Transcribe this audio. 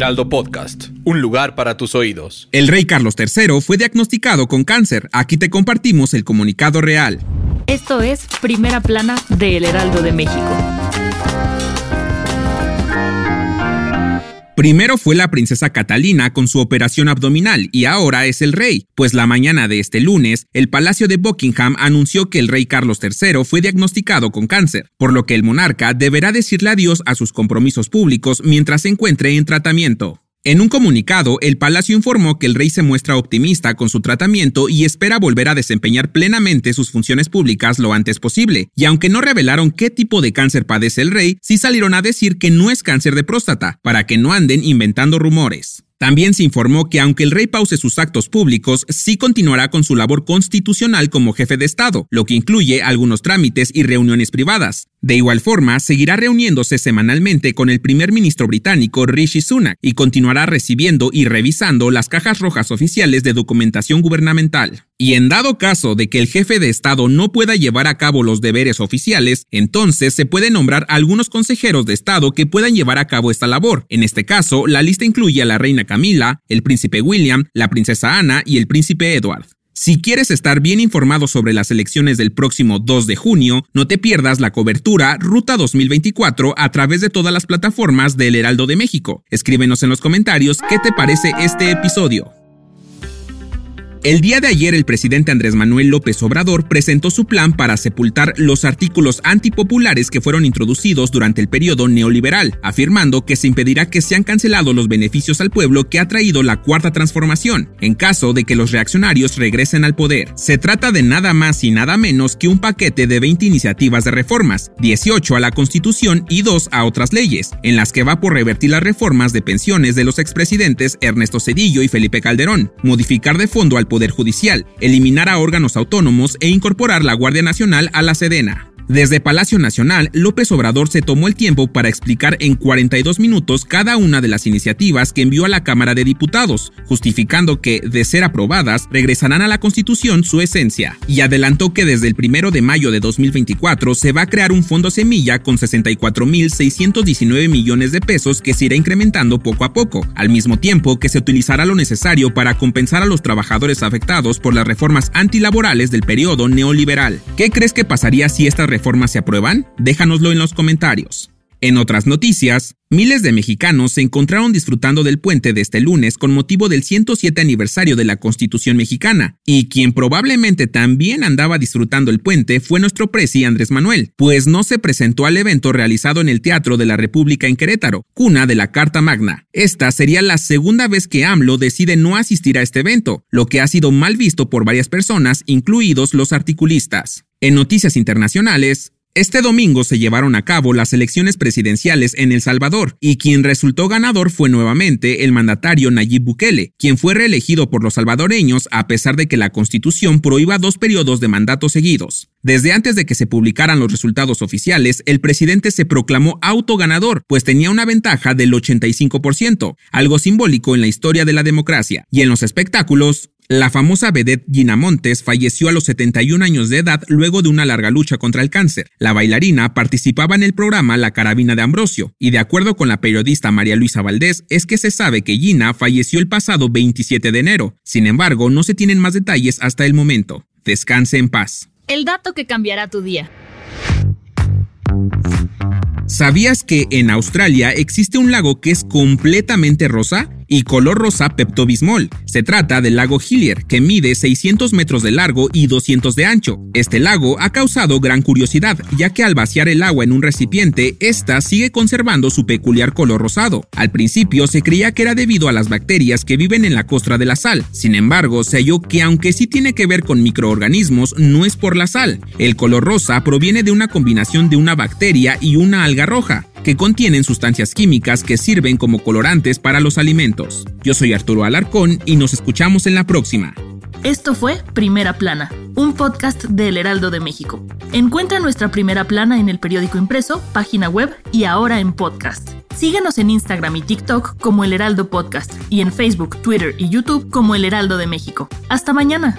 Heraldo Podcast, un lugar para tus oídos. El rey Carlos III fue diagnosticado con cáncer. Aquí te compartimos el comunicado real. Esto es Primera Plana de El Heraldo de México. Primero fue la princesa Catalina con su operación abdominal y ahora es el rey, pues la mañana de este lunes, el Palacio de Buckingham anunció que el rey Carlos III fue diagnosticado con cáncer, por lo que el monarca deberá decirle adiós a sus compromisos públicos mientras se encuentre en tratamiento. En un comunicado, el palacio informó que el rey se muestra optimista con su tratamiento y espera volver a desempeñar plenamente sus funciones públicas lo antes posible, y aunque no revelaron qué tipo de cáncer padece el rey, sí salieron a decir que no es cáncer de próstata, para que no anden inventando rumores. También se informó que aunque el rey pause sus actos públicos, sí continuará con su labor constitucional como jefe de Estado, lo que incluye algunos trámites y reuniones privadas. De igual forma, seguirá reuniéndose semanalmente con el primer ministro británico Rishi Sunak y continuará recibiendo y revisando las cajas rojas oficiales de documentación gubernamental. Y en dado caso de que el jefe de Estado no pueda llevar a cabo los deberes oficiales, entonces se puede nombrar algunos consejeros de Estado que puedan llevar a cabo esta labor. En este caso, la lista incluye a la reina Camila, el príncipe William, la princesa Ana y el príncipe Edward. Si quieres estar bien informado sobre las elecciones del próximo 2 de junio, no te pierdas la cobertura Ruta 2024 a través de todas las plataformas del Heraldo de México. Escríbenos en los comentarios qué te parece este episodio. El día de ayer el presidente Andrés Manuel López Obrador presentó su plan para sepultar los artículos antipopulares que fueron introducidos durante el periodo neoliberal, afirmando que se impedirá que sean cancelados los beneficios al pueblo que ha traído la cuarta transformación, en caso de que los reaccionarios regresen al poder. Se trata de nada más y nada menos que un paquete de 20 iniciativas de reformas, 18 a la Constitución y 2 a otras leyes, en las que va por revertir las reformas de pensiones de los expresidentes Ernesto Cedillo y Felipe Calderón, modificar de fondo al Poder Judicial, eliminar a órganos autónomos e incorporar la Guardia Nacional a la Sedena. Desde Palacio Nacional, López Obrador se tomó el tiempo para explicar en 42 minutos cada una de las iniciativas que envió a la Cámara de Diputados, justificando que, de ser aprobadas, regresarán a la Constitución su esencia, y adelantó que desde el 1 de mayo de 2024 se va a crear un fondo semilla con 64.619 millones de pesos que se irá incrementando poco a poco, al mismo tiempo que se utilizará lo necesario para compensar a los trabajadores afectados por las reformas antilaborales del periodo neoliberal. ¿Qué crees que pasaría si estas reformas reformas se aprueban? Déjanoslo en los comentarios. En otras noticias, miles de mexicanos se encontraron disfrutando del puente de este lunes con motivo del 107 aniversario de la Constitución mexicana, y quien probablemente también andaba disfrutando el puente fue nuestro presi Andrés Manuel, pues no se presentó al evento realizado en el Teatro de la República en Querétaro, cuna de la Carta Magna. Esta sería la segunda vez que AMLO decide no asistir a este evento, lo que ha sido mal visto por varias personas, incluidos los articulistas. En noticias internacionales, este domingo se llevaron a cabo las elecciones presidenciales en El Salvador y quien resultó ganador fue nuevamente el mandatario Nayib Bukele, quien fue reelegido por los salvadoreños a pesar de que la constitución prohíba dos periodos de mandato seguidos. Desde antes de que se publicaran los resultados oficiales, el presidente se proclamó autoganador, pues tenía una ventaja del 85%, algo simbólico en la historia de la democracia. Y en los espectáculos, la famosa vedette Gina Montes falleció a los 71 años de edad luego de una larga lucha contra el cáncer. La bailarina participaba en el programa La Carabina de Ambrosio, y de acuerdo con la periodista María Luisa Valdés, es que se sabe que Gina falleció el pasado 27 de enero. Sin embargo, no se tienen más detalles hasta el momento. Descanse en paz. El dato que cambiará tu día. ¿Sabías que en Australia existe un lago que es completamente rosa? Y color rosa Pepto-Bismol. Se trata del lago Hillier, que mide 600 metros de largo y 200 de ancho. Este lago ha causado gran curiosidad, ya que al vaciar el agua en un recipiente, ésta sigue conservando su peculiar color rosado. Al principio se creía que era debido a las bacterias que viven en la costra de la sal. Sin embargo, se halló que aunque sí tiene que ver con microorganismos, no es por la sal. El color rosa proviene de una combinación de una bacteria y una alga roja. Que contienen sustancias químicas que sirven como colorantes para los alimentos. Yo soy Arturo Alarcón y nos escuchamos en la próxima. Esto fue Primera Plana, un podcast del Heraldo de México. Encuentra nuestra Primera Plana en el periódico impreso, página web y ahora en podcast. Síguenos en Instagram y TikTok como El Heraldo Podcast y en Facebook, Twitter y YouTube como El Heraldo de México. Hasta mañana.